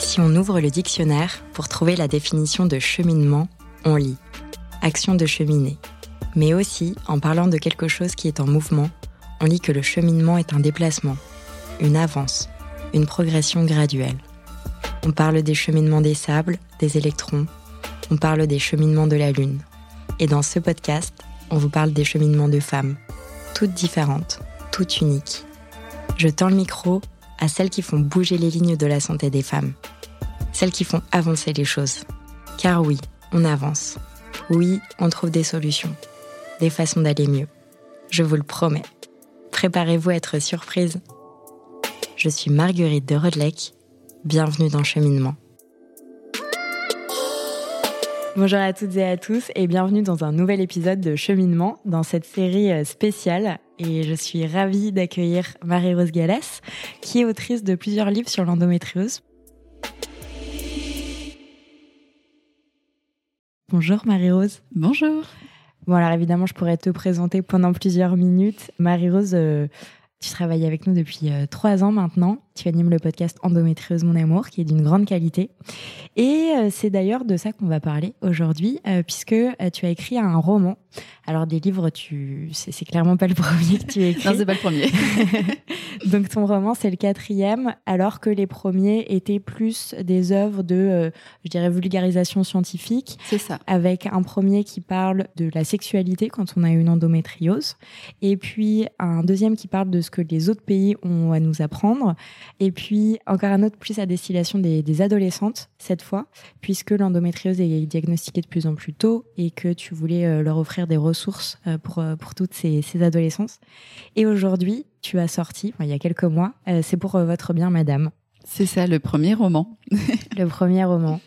Si on ouvre le dictionnaire pour trouver la définition de cheminement, on lit action de cheminer. Mais aussi, en parlant de quelque chose qui est en mouvement, on lit que le cheminement est un déplacement, une avance, une progression graduelle. On parle des cheminements des sables, des électrons, on parle des cheminements de la Lune. Et dans ce podcast, on vous parle des cheminements de femmes, toutes différentes, toutes uniques. Je tends le micro à celles qui font bouger les lignes de la santé des femmes, celles qui font avancer les choses. Car oui, on avance. Oui, on trouve des solutions, des façons d'aller mieux. Je vous le promets. Préparez-vous à être surprise. Je suis Marguerite de Rodelec. Bienvenue dans Cheminement. Bonjour à toutes et à tous et bienvenue dans un nouvel épisode de Cheminement dans cette série euh, spéciale. Et je suis ravie d'accueillir Marie-Rose Gallès, qui est autrice de plusieurs livres sur l'endométriose. Bonjour Marie-Rose. Bonjour. Bon alors évidemment je pourrais te présenter pendant plusieurs minutes. Marie-Rose, euh, tu travailles avec nous depuis euh, trois ans maintenant. Tu animes le podcast Endométriose Mon Amour, qui est d'une grande qualité. Et euh, c'est d'ailleurs de ça qu'on va parler aujourd'hui, euh, puisque tu as écrit un roman. Alors des livres, tu, c'est clairement pas le premier que tu as écrit. non, c'est pas le premier. Donc ton roman, c'est le quatrième, alors que les premiers étaient plus des œuvres de, je dirais, vulgarisation scientifique. C'est ça. Avec un premier qui parle de la sexualité quand on a une endométriose, et puis un deuxième qui parle de ce que les autres pays ont à nous apprendre. Et puis encore un autre plus à destination des, adolescentes cette fois, puisque l'endométriose est diagnostiquée de plus en plus tôt et que tu voulais euh, leur offrir des ressources euh, pour, euh, pour toutes ces, ces adolescences. Et aujourd'hui, tu as sorti, il y a quelques mois, c'est pour votre bien, madame. C'est ça, le premier roman. le premier roman.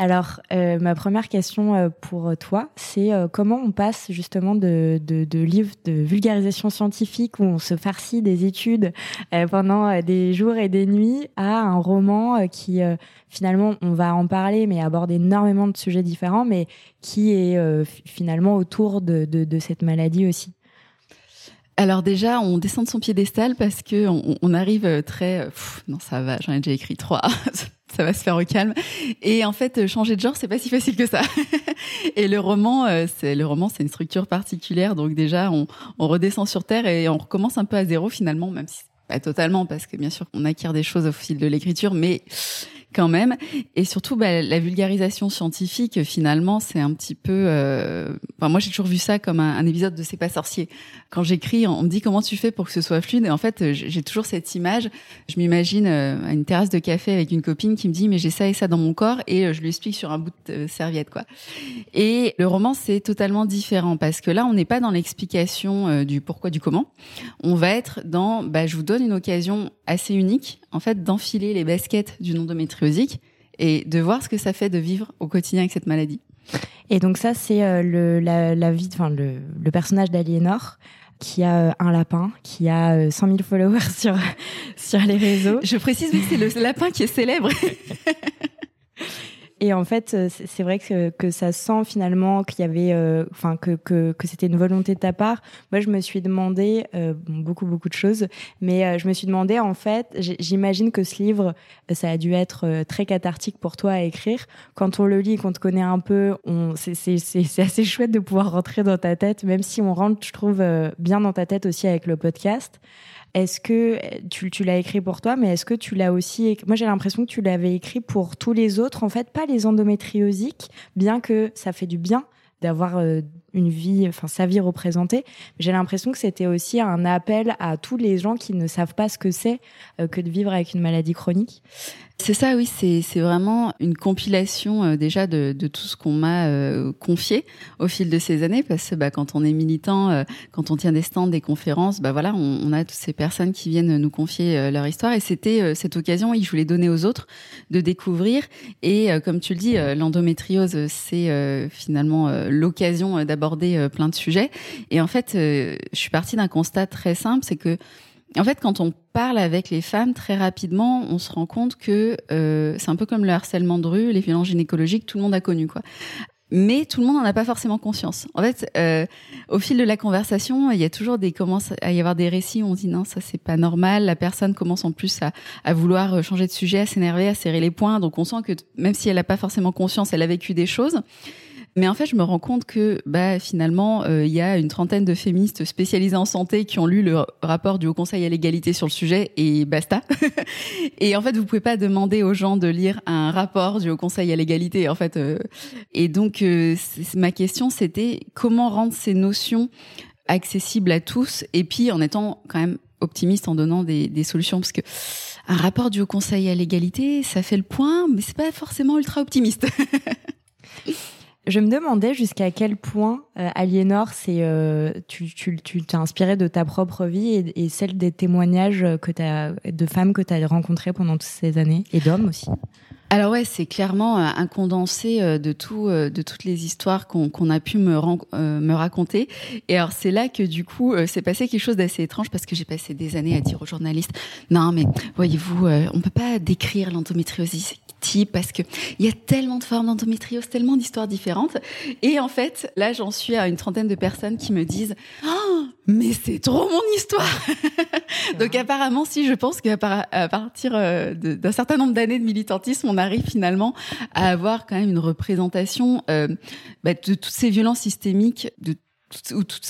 Alors, euh, ma première question euh, pour toi, c'est euh, comment on passe justement de, de, livres de vulgarisation scientifique où on se farcit des études pendant des jours et des nuits à un roman qui finalement, on va en parler, mais aborde énormément de sujets différents, mais qui est finalement autour de, de, cette maladie aussi? Alors déjà, on descend de son piédestal parce que on, arrive très. non, ça va. J'en ai déjà écrit trois. ça va se faire au calme. Et en fait, changer de genre, c'est pas si facile que ça. et le roman, euh, c'est le roman, c'est une structure particulière. Donc déjà, on, on, redescend sur terre et on recommence un peu à zéro finalement, même si pas totalement, parce que bien sûr, on acquiert des choses au fil de l'écriture, mais quand même. Et surtout, bah, la vulgarisation scientifique, finalement, c'est un petit peu. Euh... Enfin, moi, j'ai toujours vu ça comme un, épisode de C'est pas sorcier. Quand j'écris, on me dit comment tu fais pour que ce soit fluide? Et en fait, j'ai toujours cette image. Je m'imagine euh, à une terrasse de café avec une copine qui me dit mais j'ai ça et ça dans mon corps et euh, je lui explique sur un bout de serviette quoi. Et le roman c'est totalement différent parce que là on n'est pas dans l'explication du pourquoi du comment. On va être dans bah, je vous donne une occasion assez unique en fait d'enfiler les baskets d'une et de voir ce que ça fait de vivre au quotidien avec cette maladie. Et donc ça, c'est euh, le, la, la, vie, enfin le, le personnage d'Aliénor qui a euh, un lapin, qui a 100 euh, 000 followers sur sur les réseaux. Je précise que c'est le lapin qui est célèbre. Et en fait, euh, c'est vrai que, que ça sent finalement qu'il y avait, euh, enfin que, que, que c'était une volonté de ta part. Moi, je me suis demandé euh, beaucoup beaucoup de choses, mais je me suis demandé en fait, j'imagine que ce livre, ça a dû être très cathartique pour toi à écrire. Quand on le lit, qu'on te connaît un peu, c'est assez chouette de pouvoir rentrer dans ta tête, même si on rentre, je trouve, bien dans ta tête aussi avec le podcast. Est-ce que tu, tu l'as écrit pour toi, mais est-ce que tu l'as aussi Moi, j'ai l'impression que tu l'avais écrit pour tous les autres, en fait, pas les endométriosiques, bien que ça fait du bien d'avoir euh, une vie, enfin sa vie représentée. J'ai l'impression que c'était aussi un appel à tous les gens qui ne savent pas ce que c'est euh, que de vivre avec une maladie chronique. C'est ça, oui, c'est vraiment une compilation euh, déjà de, de tout ce qu'on m'a euh, confié au fil de ces années, parce que bah, quand on est militant, euh, quand on tient des stands, des conférences, bah voilà, on, on, a toutes ces personnes qui viennent nous confier leur histoire, et c'était cette occasion, oui, je voulais donner aux autres de découvrir. Et comme tu le dis, l'endométriose, c'est finalement l'occasion d'aborder plein de sujets. Et en fait, je suis partie d'un constat très simple, c'est que en fait, quand on parle avec les femmes, très rapidement, on se rend compte que euh, c'est un peu comme le harcèlement de rue, les violences gynécologiques, tout le monde a connu quoi. mais tout le monde n'en a pas forcément conscience. En fait, euh, au fil de la conversation, il y a toujours des commence à y avoir des récits où on dit non, ça c'est pas normal. La personne commence en plus à, à vouloir euh, changer de sujet, à s'énerver, à serrer les poings. Donc on sent que même si elle n'a pas forcément conscience, elle a vécu des choses. Mais en fait, je me rends compte que bah, finalement, euh, il y a une trentaine de féministes spécialisées en santé qui ont lu le rapport du Haut Conseil à l'égalité sur le sujet et basta. et en fait, vous pouvez pas demander aux gens de lire un rapport du Haut Conseil à l'égalité. En fait, euh. et donc euh, ma question, c'était comment rendre ces notions accessibles à tous et puis en étant quand même optimiste en donnant des, des solutions? Parce que un rapport du Haut Conseil à l'égalité, ça fait le point, mais c'est pas forcément ultra optimiste. Je me demandais jusqu'à quel point euh, Aliénor, c'est euh, tu tu t'es inspiré de ta propre vie et, celle des témoignages de femmes que tu as rencontrées pendant toutes ces années et d'hommes aussi. Alors ouais, c'est clairement un condensé euh, de tout, de toutes les histoires qu'on a pu me, me raconter. Et alors c'est là que du coup, c'est passé quelque chose d'assez étrange parce que j'ai passé des années à dire aux journalistes, non mais voyez-vous, on peut pas décrire l'endométriose type parce que il y a tellement de formes d'endométriose, tellement d'histoires différentes. Et en fait, là, j'en suis à une trentaine de personnes qui me disent, oh, mais c'est trop mon histoire. Donc apparemment, si je pense qu'à partir d'un certain nombre d'années de militantisme, on arrive finalement à avoir quand même une représentation euh, bah, de toutes ces violences systémiques, de ou tout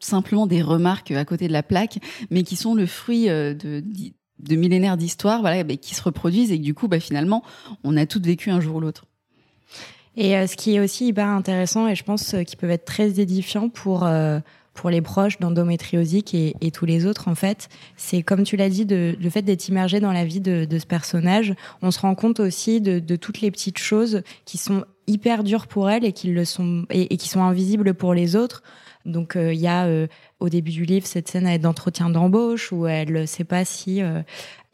simplement des remarques à côté de la plaque, mais qui sont le fruit euh, de, de millénaires d'histoire, voilà, bah, qui se reproduisent et que du coup, bah, finalement, on a toutes vécu un jour ou l'autre. Et euh, ce qui est aussi hyper intéressant, et je pense euh, qu'il peut être très édifiant pour pour les proches d'endométriosique et, tous les autres, en fait, c'est comme tu l'as dit, le fait d'être immergé dans la vie de, ce personnage, on se rend compte aussi de, toutes les petites choses qui sont hyper dures pour elle et qui le sont et qui sont invisibles pour les autres. Donc euh, il y a euh, au début du livre cette scène d'entretien d'embauche où elle ne sait pas si euh,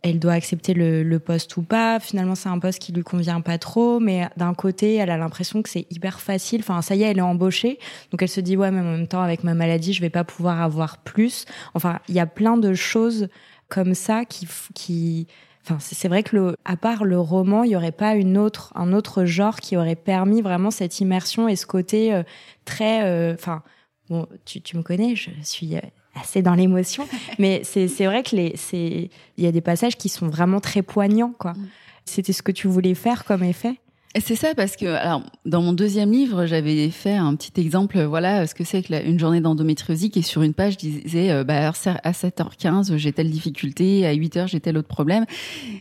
elle doit accepter le, poste ou pas. Finalement, c'est un poste qui lui convient pas trop, mais d'un côté, elle a l'impression que c'est hyper facile. Enfin, ça y est, elle est embauchée, donc elle se dit ouais, mais en même temps, avec ma maladie, je vais pas pouvoir avoir plus. Enfin, il y a plein de choses comme ça qui, Enfin, c'est vrai que à part le roman, il y aurait pas un autre genre qui aurait permis vraiment cette immersion et ce côté euh, très, euh, enfin, bon, tu, tu me connais, je suis euh, assez dans l'émotion, mais c'est vrai que les c'est il y a des passages qui sont vraiment très poignants quoi. Mm. C'était ce que tu voulais faire comme effet? C'est ça parce que alors dans mon deuxième livre j'avais fait un petit exemple voilà ce que c'est que une journée d'endométriose et sur une page je disais euh, bah, à 7h15 j'ai telle difficulté à 8h j'ai tel autre problème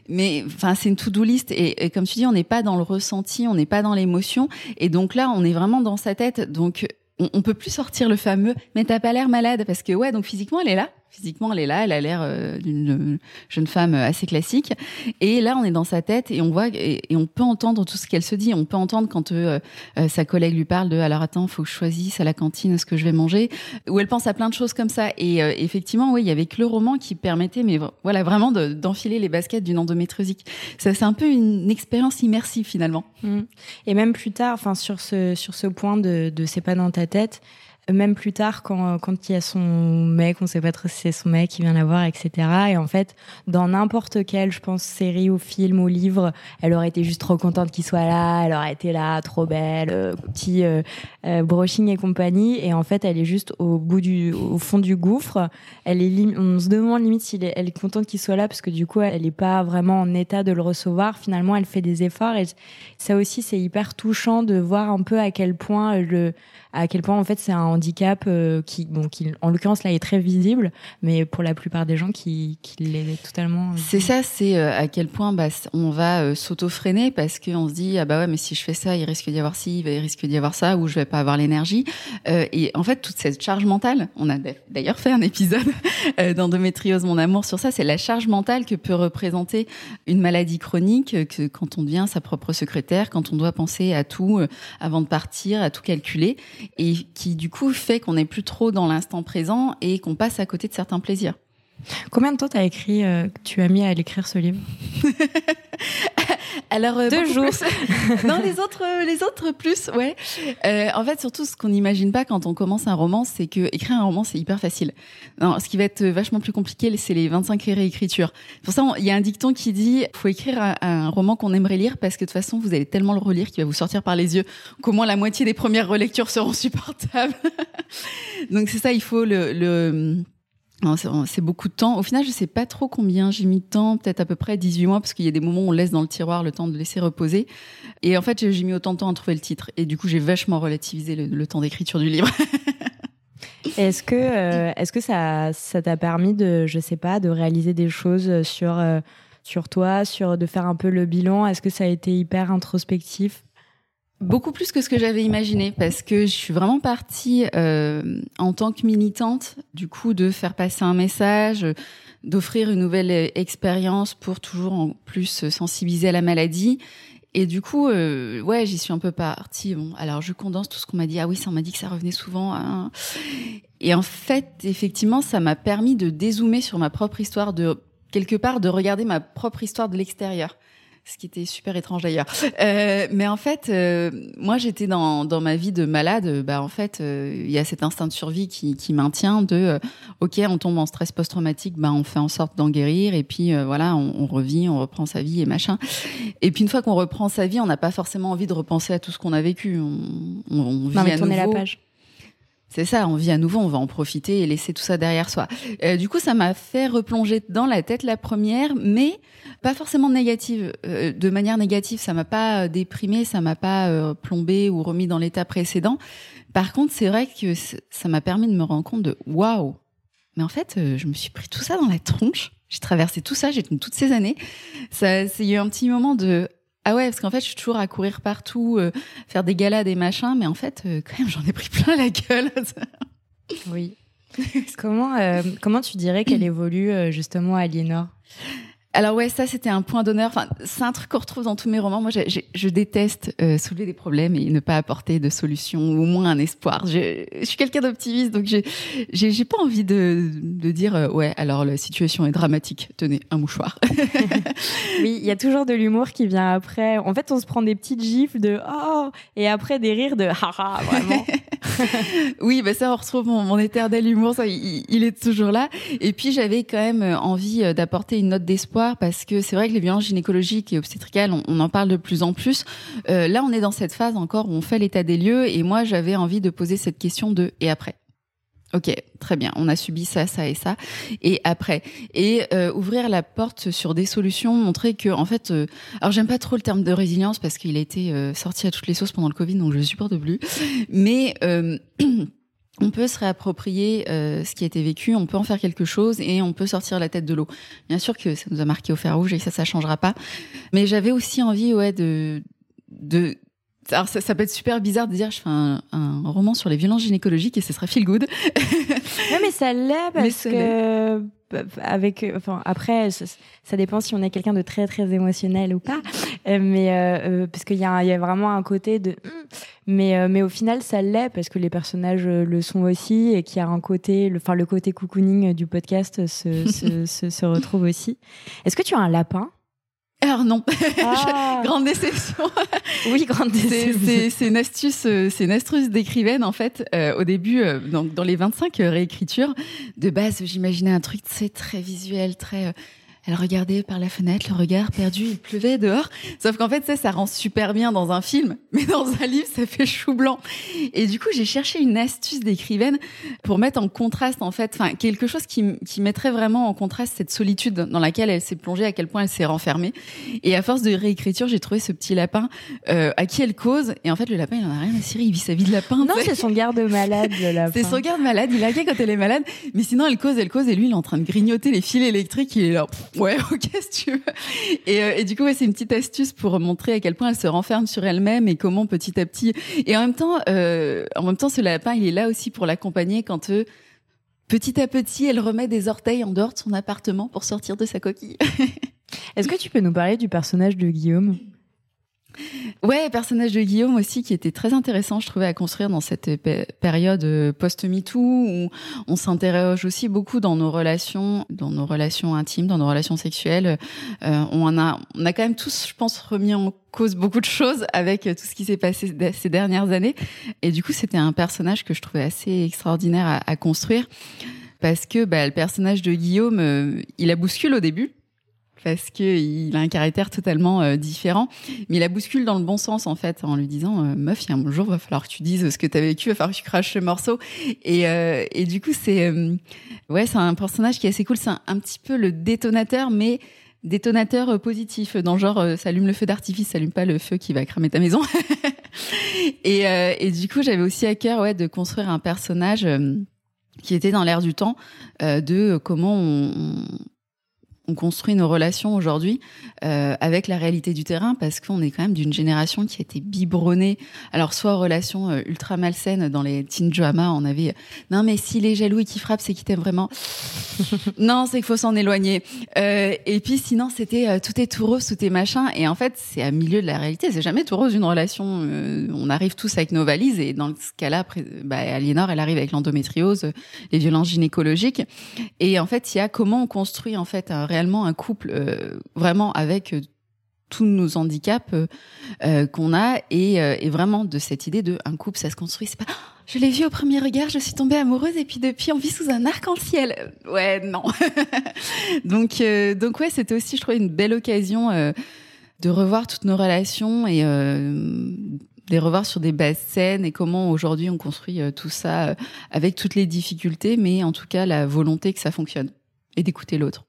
mais enfin c'est une to-do list et, et, comme tu dis on n'est pas dans le ressenti on n'est pas dans l'émotion et donc là on est vraiment dans sa tête donc on, on peut plus sortir le fameux mais t'as pas l'air malade parce que ouais donc physiquement elle est là physiquement elle est là elle a l'air euh, d'une jeune femme assez classique. Et là on est dans sa tête et on voit et, on peut entendre tout ce qu'elle se dit. On peut entendre quand euh, euh, sa collègue lui parle de alors attends faut que je choisisse à la cantine ce que je vais manger? Où elle pense à plein de choses comme ça. Et euh, effectivement oui il y avait que le roman qui permettait mais voilà vraiment d'enfiler les baskets d'une endométriosique ça c'est un peu une expérience immersive finalement. Mmh. et même plus tard enfin sur ce sur ce point de, de c'est pas dans ta tête même plus tard quand quand il y a son mec, on sait pas trop si c'est son mec qui vient la voir, etc. Et en fait, dans n'importe quelle, je pense, série ou film ou livre, elle aurait été juste trop contente qu'il soit là, elle aurait été là, trop belle, euh, petit euh, euh, brushing et compagnie. Et en fait, elle est juste au bout du, au fond du gouffre. Elle est, on se demande limite si elle est contente qu'il soit là parce que du coup, elle est pas vraiment en état de le recevoir. Finalement, elle fait des efforts et ça aussi, c'est hyper touchant de voir un peu à quel point le à quel point en fait c'est un handicap euh, qui, bon, qui en l'occurrence là est très visible, mais pour la plupart des gens qui, qui l'est totalement. C'est ça, c'est euh, à quel point bah, on va euh, s'auto-freiner parce qu'on se dit ah bah ouais mais si je fais ça il risque d'y avoir ci, il risque d'y avoir ça ou je vais pas avoir l'énergie. et en fait toute cette charge mentale, on a d'ailleurs fait un épisode d'endométriose mon amour sur ça, c'est la charge mentale que peut représenter une maladie chronique que quand on devient sa propre secrétaire, quand on doit penser à tout avant de partir, à tout calculer et qui du coup fait qu'on n'est plus trop dans l'instant présent et qu'on passe à côté de certains plaisirs. Combien de temps t'as écrit, euh, tu as mis à l'écrire ce livre? Alors euh, deux jours. non, les autres, les autres plus, ouais. Euh, en fait, surtout ce qu'on n'imagine pas quand on commence un roman, c'est que écrire un roman c'est hyper facile. Non, ce qui va être vachement plus compliqué, c'est les 25 réécritures. Pour ça, il y a un dicton qui dit faut écrire un, un roman qu'on aimerait lire parce que de toute façon vous allez tellement le relire qu'il va vous sortir par les yeux qu'au moins la moitié des premières relectures seront supportables. Donc c'est ça, il faut le, le c'est beaucoup de temps. Au final, je sais pas trop combien j'ai mis de temps, peut-être à peu près 18 mois, parce qu'il y a des moments où on laisse dans le tiroir le temps de laisser reposer. Et en fait, j'ai mis autant de temps à trouver le titre. Et du coup, j'ai vachement relativisé le, temps d'écriture du livre. est-ce que, euh, est-ce que ça, ça t'a permis de, je sais pas, de réaliser des choses sur, euh, sur toi, sur de faire un peu le bilan? Est-ce que ça a été hyper introspectif? Beaucoup plus que ce que j'avais imaginé, parce que je suis vraiment partie euh, en tant que militante, du coup, de faire passer un message, d'offrir une nouvelle expérience pour toujours en plus sensibiliser à la maladie. Et du coup, euh, ouais, j'y suis un peu partie. Bon, alors je condense tout ce qu'on m'a dit. Ah oui, ça on m'a dit que ça revenait souvent. Hein. Et en fait, effectivement, ça m'a permis de dézoomer sur ma propre histoire, de quelque part de regarder ma propre histoire de l'extérieur ce qui était super étrange d'ailleurs. Euh, mais en fait, euh, moi j'étais dans, dans ma vie de malade. Bah en fait, euh, il y a cet instinct de survie qui, qui maintient de, euh, ok, on tombe en stress post-traumatique, bah on fait en sorte d'en guérir et puis voilà, on, on, revit, on reprend sa vie et machin. Et puis une fois qu'on reprend sa vie, on n'a pas forcément envie de repenser à tout ce qu'on a vécu. On, on, on vit non, mais à nouveau. la page. C'est ça, on vit à nouveau, on va en profiter et laisser tout ça derrière soi. Euh, du coup, ça m'a fait replonger dans la tête la première, mais pas forcément négative. Euh, de manière négative, ça m'a pas euh, déprimé, ça m'a pas euh, plombé ou remis dans l'état précédent. Par contre, c'est vrai que ça m'a permis de me rendre compte de waouh. Mais en fait, euh, je me suis pris tout ça dans la tronche. J'ai traversé tout ça, j'ai tenu toutes ces années. Ça, a eu un petit moment de ah ouais, parce qu'en fait, je suis toujours à courir partout, euh, faire des galas, des machins, mais en fait, euh, quand même, j'en ai pris plein la gueule. oui. comment, euh, comment tu dirais qu'elle évolue justement, Aliénor? Alors ouais, ça c'était un point d'honneur. Enfin, c'est un truc qu'on retrouve dans tous mes romans. Moi, je déteste euh, soulever des problèmes et ne pas apporter de solution ou au moins un espoir. Je, je suis quelqu'un d'optimiste, donc j'ai j'ai pas envie de, de dire euh, ouais. Alors la situation est dramatique. Tenez un mouchoir. oui, il y a toujours de l'humour qui vient après. En fait, on se prend des petites gifles de oh et après des rires de haha vraiment. oui, bah ça on retrouve mon, mon éternel humour. Ça, il, il est toujours là. Et puis j'avais quand même envie euh, d'apporter une note d'espoir parce que c'est vrai que les violences gynécologiques et obstétricales, on, en parle de plus en plus. Euh, là, on est dans cette phase encore où on fait l'état des lieux et moi, j'avais envie de poser cette question de et après? Ok, très bien. On a subi ça, ça et ça. Et après, et euh, ouvrir la porte sur des solutions, montrer que en fait, euh, alors j'aime pas trop le terme de résilience parce qu'il a été sorti à toutes les sauces pendant le Covid, donc je le supporte plus. Mais on peut se réapproprier euh, ce qui a été vécu, on peut en faire quelque chose et on peut sortir la tête de l'eau. Bien sûr que ça nous a marqué au fer rouge et que ça, ça changera pas. Mais j'avais aussi envie, ouais, de, de, alors ça, ça, peut être super bizarre de dire je fais un, un, roman sur les violences gynécologiques et ce serait feel good. non mais ça l'est parce que avec enfin après ça, dépend si on est quelqu'un de très très émotionnel ou pas euh, mais euh, euh, parce qu'il y a il y a vraiment un côté de mais mais au final ça l'est parce que les personnages le sont aussi et qu'il y a un côté le enfin le côté cocooning du podcast se se, se, se retrouve aussi est-ce que tu as un lapin? Alors non, ah. grande déception. oui, grande déception. C'est une astuce, euh, c'est une astuce d'écrivaine en fait. Euh, au début, euh, donc dans les 25 réécritures, de base, j'imaginais un truc c'est très visuel, très elle regardait par la fenêtre, le regard perdu, il pleuvait dehors. Sauf qu'en fait, ça, ça rend super bien dans un film, mais dans un livre, ça fait chou blanc. Et du coup, j'ai cherché une astuce d'écrivaine pour mettre en contraste, en fait, enfin, quelque chose qui, qui mettrait vraiment en contraste cette solitude dans laquelle elle s'est plongée, à quel point elle s'est renfermée. Et à force de réécriture, j'ai trouvé ce petit lapin euh, à qui elle cause. Et en fait, le lapin, il en a rien à cirer, il vit sa vie de lapin. Non, c'est son garde-malade, le lapin. C'est son garde-malade, il a quand elle est malade. Mais sinon, elle cause, elle cause, et lui, il est en train de grignoter les fils électriques, il est là ouais, ok, si tu veux. Et, euh, et du coup, ouais, c'est une petite astuce pour montrer à quel point elle se renferme sur elle-même et comment petit à petit. Et en même temps, euh, en même temps, ce lapin, il est là aussi pour l'accompagner quand euh, petit à petit, elle remet des orteils en dehors de son appartement pour sortir de sa coquille. Est-ce que tu peux nous parler du personnage de Guillaume? Ouais, personnage de Guillaume aussi qui était très intéressant, je trouvais, à construire dans cette période euh, post-MeToo où on s'interroge aussi beaucoup dans nos relations, dans nos relations intimes, dans nos relations sexuelles. Euh, on a, on a quand même tous, je pense, remis en cause beaucoup de choses avec tout ce qui s'est passé ces dernières années. Et du coup, c'était un personnage que je trouvais assez extraordinaire à, construire parce que bah, le personnage de Guillaume, euh, il a bouscule au début parce que il a un caractère totalement euh, différent, mais il la bouscule dans le bon sens en fait, en lui disant euh, meuf, il y a un jour va falloir que tu dises ce que tu as vécu, va falloir que tu craches ce morceau. Et, euh, et du coup c'est ouais c'est un personnage qui est assez cool, c'est un, petit peu le détonateur, mais détonateur positif, dans genre s'allume le feu d'artifice, s'allume pas le feu qui va cramer ta maison. et, et du coup j'avais aussi à cœur ouais de construire un personnage qui était dans l'air du temps de comment on, on construit nos relations aujourd'hui euh, avec la réalité du terrain parce qu'on est quand même d'une génération qui a été biberonnée. Alors soit relations euh, ultra malsaines dans les teen dramas, on avait euh, non mais s'il est jaloux et qu'il frappe, c'est qu'il t'aime vraiment. non, c'est qu'il faut s'en éloigner. Euh, et puis sinon c'était euh, tout est tout rose, tout est machin. Et en fait c'est à milieu de la réalité. C'est jamais tout rose une relation. on arrive tous avec nos valises et dans ce cas-là, bah, Aliénor elle arrive avec l'endométriose, les violences gynécologiques. Et en fait il y a comment on construit en fait un réellement un couple euh, vraiment avec euh, tous nos handicaps euh, qu'on a et, vraiment de cette idée de un couple ça se construit c'est pas je l'ai vu au premier regard je suis tombée amoureuse et puis depuis on vit sous un arc-en-ciel. Ouais non. Donc donc ouais c'était aussi je trouvais une belle occasion de revoir toutes nos relations et les revoir sur des bases saines et comment aujourd'hui on construit tout ça avec toutes les difficultés mais en tout cas la volonté que ça fonctionne et d'écouter l'autre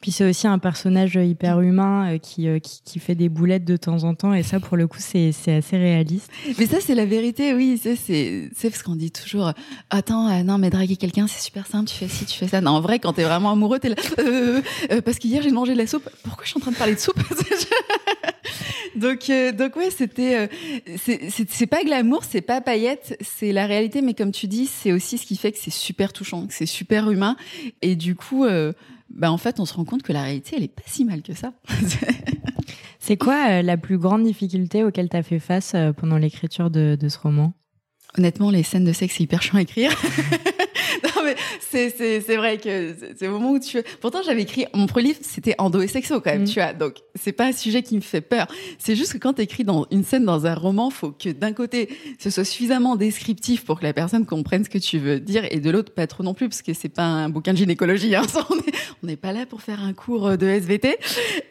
puis c'est aussi un personnage hyper humain euh, qui, euh, qui, qui, fait des boulettes de temps en temps. Et ça, pour le coup, c'est assez réaliste. Mais ça, c'est la vérité, oui. C'est parce qu'on dit toujours Attends, euh, non, mais draguer quelqu'un, c'est super simple. Tu fais ci, tu fais ça. Non, en vrai, quand t'es vraiment amoureux, t'es là. Parce qu'hier, j'ai mangé de la soupe. Pourquoi je suis en train de parler de soupe? Donc, donc ouais, c'était. c'est pas glamour, c'est pas paillette, c'est la réalité. Mais comme tu dis, c'est aussi ce qui fait que c'est super touchant, que c'est super humain. Et du coup bah en fait, on se rend compte que la réalité, elle est pas si mal que ça. C'est quoi euh, la plus grande difficulté auquel tu as fait face euh, pendant l'écriture de, de, ce roman? Honnêtement, les scènes de sexe, c'est hyper chiant à écrire. mais c'est c'est c'est vrai que c'est au moment où tu pourtant j'avais écrit mon premier livre c'était endo et sexo quand même mm. tu vois. Donc c'est pas un sujet qui me fait peur. C'est juste que quand tu écris dans une scène dans un roman faut que d'un côté ce soit suffisamment descriptif pour que la personne comprenne ce que tu veux dire et de l'autre pas trop non plus parce que c'est pas un bouquin de gynécologie hein, on n'est pas là pour faire un cours de SVT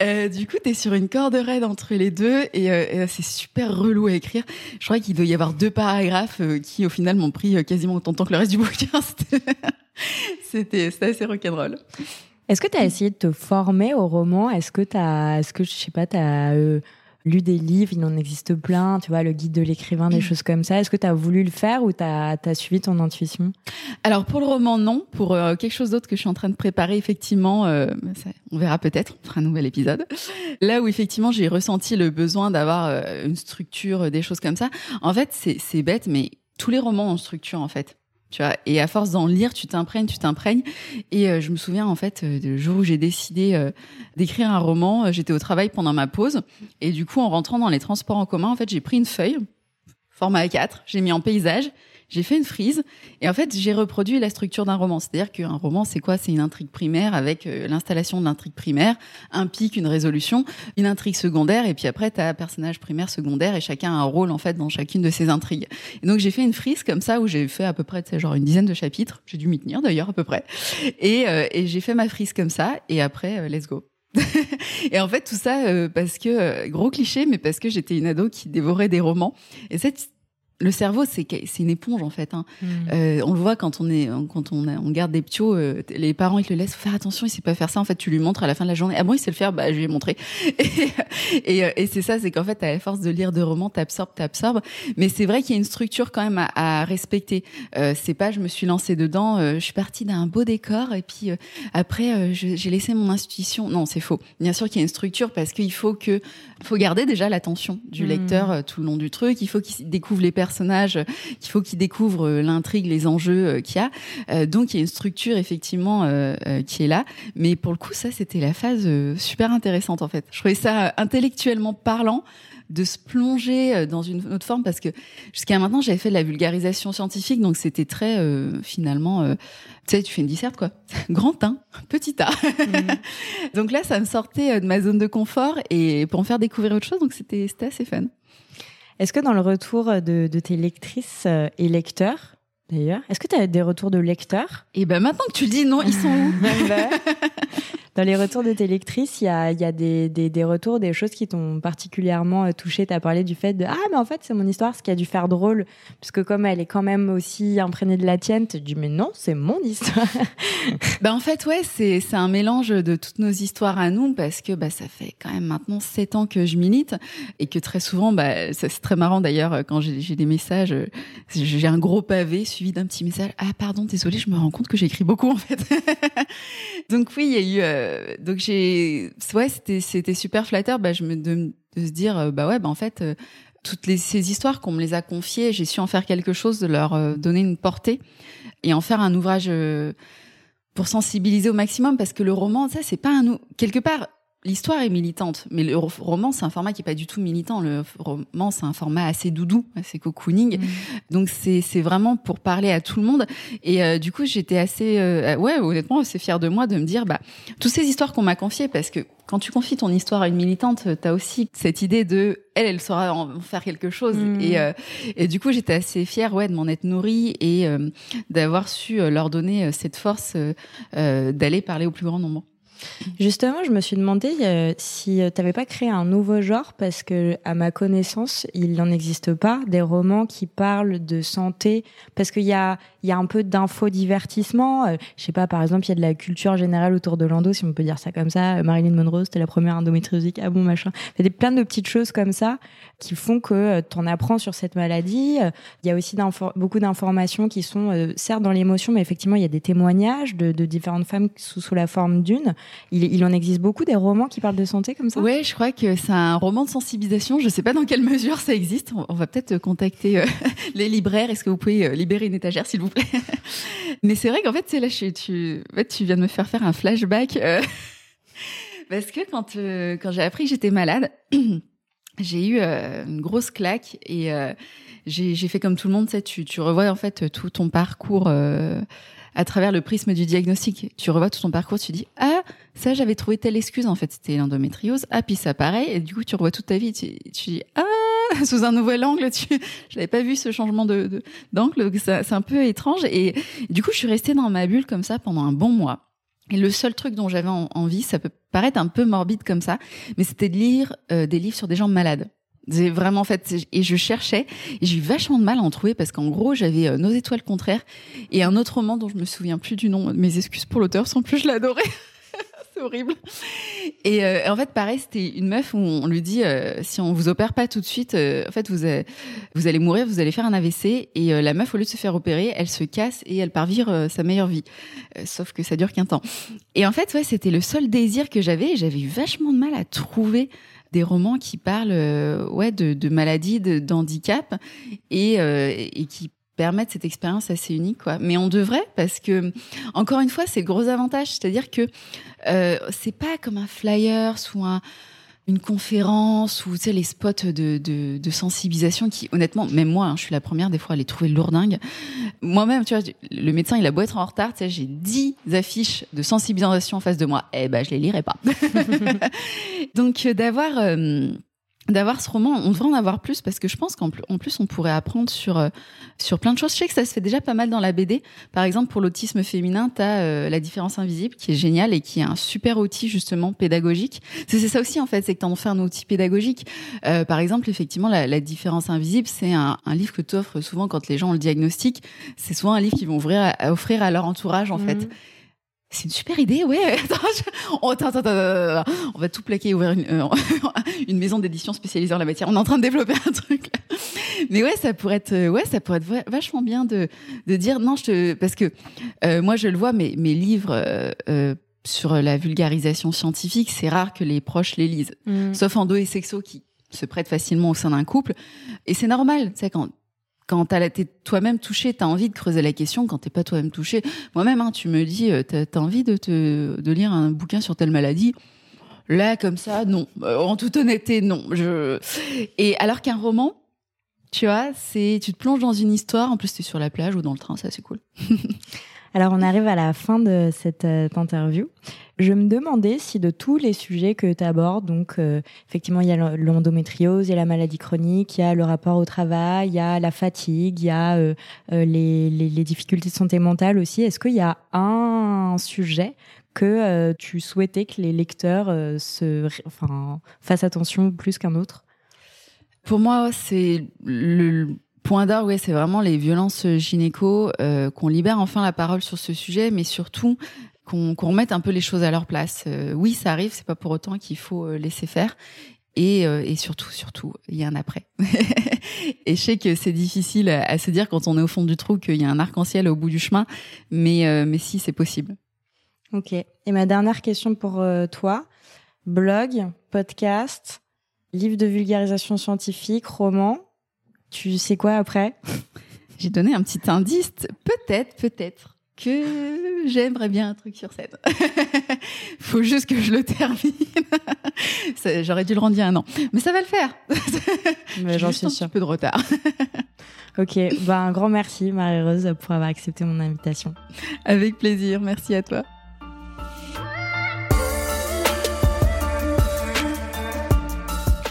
euh, du coup tu es sur une corde raide entre les deux et, euh, c'est super relou à écrire. Je crois qu'il doit y avoir deux paragraphes euh, qui au final m'ont pris euh, quasiment autant de temps que le reste du bouquin C'était assez rock'n'roll. Est-ce que tu as essayé de te former au roman? Est-ce que tu as, est-ce que je sais pas, tu as euh, lu des livres, il en existe plein, tu vois, le guide de l'écrivain, des mm. choses comme ça. Est-ce que tu as voulu le faire ou tu as, suivi ton intuition? Alors pour le roman, non. Pour euh, quelque chose d'autre que je suis en train de préparer, effectivement, euh, on verra peut-être, on fera un nouvel épisode. Là où effectivement j'ai ressenti le besoin d'avoir une structure, des choses comme ça. En fait, c'est bête, mais tous les romans ont structure en fait. Et à force d'en lire, tu t'imprègnes, tu t'imprègnes. Et euh, je me souviens en fait, euh, le jour où j'ai décidé euh, d'écrire un roman, j'étais au travail pendant ma pause, et du coup, en rentrant dans les transports en commun, en fait, j'ai pris une feuille, format A4, j'ai mis en paysage, j'ai fait une frise et en fait j'ai reproduit la structure d'un roman. C'est-à-dire qu'un roman c'est quoi? C'est une intrigue primaire avec euh, l'installation de l'intrigue primaire, un pic, une résolution, une intrigue secondaire et puis après tu as personnage primaire, secondaire et chacun a un rôle en fait dans chacune de ces intrigues. Et donc j'ai fait une frise comme ça où j'ai fait à peu près genre une dizaine de chapitres. J'ai dû m'y tenir d'ailleurs à peu près. Et, euh, et j'ai fait ma frise comme ça et après euh, let's go. et en fait tout ça parce que gros cliché mais parce que j'étais une ado qui dévorait des romans et cette le cerveau, c'est une éponge en fait. Hein. Hmm. Euh, on le voit quand on est quand on, on garde des ptios, euh, les parents ils le laissent faire attention, il sait pas faire ça. En fait, tu lui montres à la fin de la journée. Ah bon, il sait le faire, bah je lui ai montré. Et, et, et c'est ça, c'est qu'en fait, à la force de lire de romans, t'absorbes, t'absorbes. Mais c'est vrai qu'il y a une structure quand même à, à respecter. Euh, c'est pas, je me suis lancée dedans, euh, je suis partie d'un beau décor et puis euh, après j'ai laissé mon institution. Non, c'est faux. Bien sûr qu'il y a une structure parce qu'il faut que faut garder déjà l'attention du hmm. lecteur tout le long du truc. Il faut qu'il découvre les personnages, qu'il faut qu'ils découvrent l'intrigue, les enjeux qu'il y a. donc il y a une structure effectivement qui est là. Mais pour le coup, ça c'était la phase super intéressante en fait. Je trouvais ça intellectuellement parlant de se plonger euh, dans une autre forme parce que jusqu'à maintenant j'avais fait de la vulgarisation scientifique donc c'était très euh, finalement euh, tu sais tu fais une disserte quoi. Grand 1 petit A. Mhm. donc là ça me sortait de ma zone de confort et pour me faire découvrir autre chose donc c'était assez fun. Est-ce que dans le retour de, de tes lectrices et lecteurs D'ailleurs, est-ce que tu as des retours de lecteurs? Et eh ben maintenant que tu le dis, non, ils sont où? Dans les retours de tes lectrices, il y a, des, retours, des choses qui t'ont particulièrement euh, touché. Tu as parlé du fait de Ah, mais en fait, c'est mon histoire, ce qui a dû faire drôle. Puisque comme elle est quand même aussi imprégnée de la tienne, tu dis Mais non, c'est mon histoire. ben, en fait, ouais, c'est un mélange de toutes nos histoires à nous, parce que bah, ça fait quand même maintenant sept ans que je milite. Et que très souvent, bah, c'est très marrant d'ailleurs, quand j'ai des messages, j'ai un gros pavé suivi d'un petit message Ah, pardon, désolé, je me rends compte que j'écris beaucoup en fait. Donc, oui, il y a eu. Euh, euh, donc j'ai, ouais, c'était c'était super flatteur. Bah, je me de, se dire, euh, bah ouais, bah en fait, euh, toutes ces histoires qu'on me les a confiées, j'ai su en faire quelque chose, de leur donner une portée et en faire un ouvrage pour sensibiliser au maximum parce que le roman, ça, c'est pas un quelque part l'histoire est militante, mais le roman, c'est un format qui est pas du tout militant. Le roman, c'est un format assez doudou, assez cocooning. Mmh. Donc, c'est, c'est vraiment pour parler à tout le monde. Et euh, du coup, j'étais assez, euh, ouais, honnêtement, assez fière de moi de me dire, bah, toutes ces histoires qu'on m'a confiées, parce que quand tu confies ton histoire à une militante, tu as aussi cette idée de, elle, elle saura en faire quelque chose. Mmh. Et, euh, et du coup, j'étais assez fière, ouais, de m'en être nourrie et d'avoir su leur donner cette force d'aller parler au plus grand nombre. Justement, je me suis demandé euh, si euh, tu n'avais pas créé un nouveau genre, parce que, à ma connaissance, il n'en existe pas des romans qui parlent de santé, parce qu'il y a, y a un peu d'infodivertissement. Euh, je sais pas, par exemple, il y a de la culture générale autour de l'endo, si on peut dire ça comme ça. Marilyn Monroe, c'était la première endométriosique, ah bon, machin. Il y a plein de petites choses comme ça qui font que tu en apprends sur cette maladie. Il y a aussi beaucoup d'informations qui sont, certes, dans l'émotion, mais effectivement, il y a des témoignages de, différentes femmes sous, sous la forme d'une. Il, en existe beaucoup des romans qui parlent de santé comme ça? Ouais, je crois que c'est un roman de sensibilisation. Je ne sais pas dans quelle mesure ça existe. On, va peut-être contacter euh, les libraires. Est-ce que vous pouvez euh, libérer une étagère, s'il vous plaît? Mais c'est vrai qu'en fait, là, tu, tu viens de me faire faire un flashback. Euh, parce que quand, quand j'ai appris que j'étais malade, j'ai eu une grosse claque et j'ai fait comme tout le monde. Tu, tu revois en fait tout ton parcours à travers le prisme du diagnostic. Tu revois tout ton parcours, tu dis ah ça j'avais trouvé telle excuse en fait c'était l'endométriose ah puis ça pareil et du coup tu revois toute ta vie tu, tu dis ah sous un nouvel angle tu je n'avais pas vu ce changement de d'angle c'est un peu étrange et du coup je suis restée dans ma bulle comme ça pendant un bon mois. Et le seul truc dont j'avais envie, ça peut paraître un peu morbide comme ça, mais c'était de lire euh, des livres sur des gens malades. C'est vraiment en fait et je cherchais j'ai eu vachement de mal à en trouver parce qu'en gros j'avais euh, Nos étoiles contraires et un autre roman dont je me souviens plus du nom. Mes excuses pour l'auteur, sans plus je l'adorais. Horrible. Et euh, en fait pareil c'était une meuf où on lui dit euh, si on vous opère pas tout de suite, en fait vous vous allez mourir, vous allez faire un AVC et la meuf au lieu de se faire opérer, elle se casse et elle part vivre sa meilleure vie. sauf que ça dure qu'un temps. Et en fait ouais c'était le seul désir que j'avais et j'avais eu vachement de mal à trouver des romans qui parlent euh, ouais de, de maladies, d'handicap et, euh, et qui permettent cette expérience assez unique quoi. Mais on devrait parce que encore une fois c'est gros avantage. C'est-à-dire que euh, c'est pas comme un flyer ou un une conférence ou tu sais les spots de, de, sensibilisation qui honnêtement même moi hein, je suis la première des fois à les trouver lourdingues. Moi-même tu vois le médecin il a beau être en retard j'ai 10 affiches de sensibilisation en face de moi. Eh ben je les lirai pas. Donc euh, d'avoir euh, d'avoir ce roman. On devrait en avoir plus parce que je pense qu'en plus on pourrait apprendre sur euh, sur plein de choses. Je sais que ça se fait déjà pas mal dans la BD. Par exemple, pour l'autisme féminin, tu as euh, la différence invisible qui est géniale et qui est un super outil justement pédagogique. C'est ça aussi en fait, c'est que tu en fais un outil pédagogique. Euh, par exemple, effectivement, la, la différence invisible, c'est un, un, livre que tu offres souvent quand les gens ont le diagnostic. C'est souvent un livre qu'ils vont ouvrir offrir à leur entourage en fait. C'est une super idée, ouais. Oh, attends, attends, attends, on va tout plaquer et ouvrir une, euh, une maison d'édition spécialisée en la matière. On est en train de développer un truc. Mais ouais, ça pourrait être, euh, ouais, ça pourrait être vachement bien de, de dire non, je te, parce que euh, moi je le vois, mes, mes livres euh, sur la vulgarisation scientifique, c'est rare que les proches les lisent, mm. sauf endo et sexo qui se prêtent facilement au sein d'un couple. Et c'est normal, tu sais quand quand été toi-même touché, t'as envie de creuser la question. Quand t'es pas toi-même touché, moi-même, hein, tu me dis, euh, t'as as envie de te de lire un bouquin sur telle maladie. Là, comme ça, non. Euh, en toute honnêteté, non. Je et alors qu'un roman, tu vois, c'est tu te plonges dans une histoire. En plus, t'es sur la plage ou dans le train, ça c'est cool. Alors on arrive à la fin de cette euh, interview. Je me demandais si de tous les sujets que tu abordes, donc euh, effectivement il y a l'endométriose, il y a la maladie chronique, il y a le rapport au travail, il y a la fatigue, il y a euh, les, les, difficultés de santé mentale aussi, est-ce qu'il y a un sujet que tu souhaitais que les lecteurs fassent attention plus qu'un autre? Pour moi, c'est le Point ouais, c'est vraiment les violences gynéco, euh, qu'on libère enfin la parole sur ce sujet, mais surtout qu'on remette un peu les choses à leur place. Euh, oui, ça arrive, c'est pas pour autant qu'il faut euh, laisser faire. Et, et, surtout, surtout, il y a un après. et je sais que c'est difficile à, se dire quand on est au fond du trou qu'il y a un arc-en-ciel au bout du chemin, mais, mais si, c'est possible. Ok. Et ma dernière question pour toi, blog, podcast, livre de vulgarisation scientifique, roman, tu sais quoi après? J'ai donné un petit indice. Peut-être, peut-être que j'aimerais bien un truc sur scène. Faut juste que je le termine. J'aurais dû le rendre il y a un an. Mais ça va le faire. Mais j'en suis un sûre. petit peu de retard. ok, bah, un grand merci Marie-Rose pour avoir accepté mon invitation. Avec plaisir, merci à toi.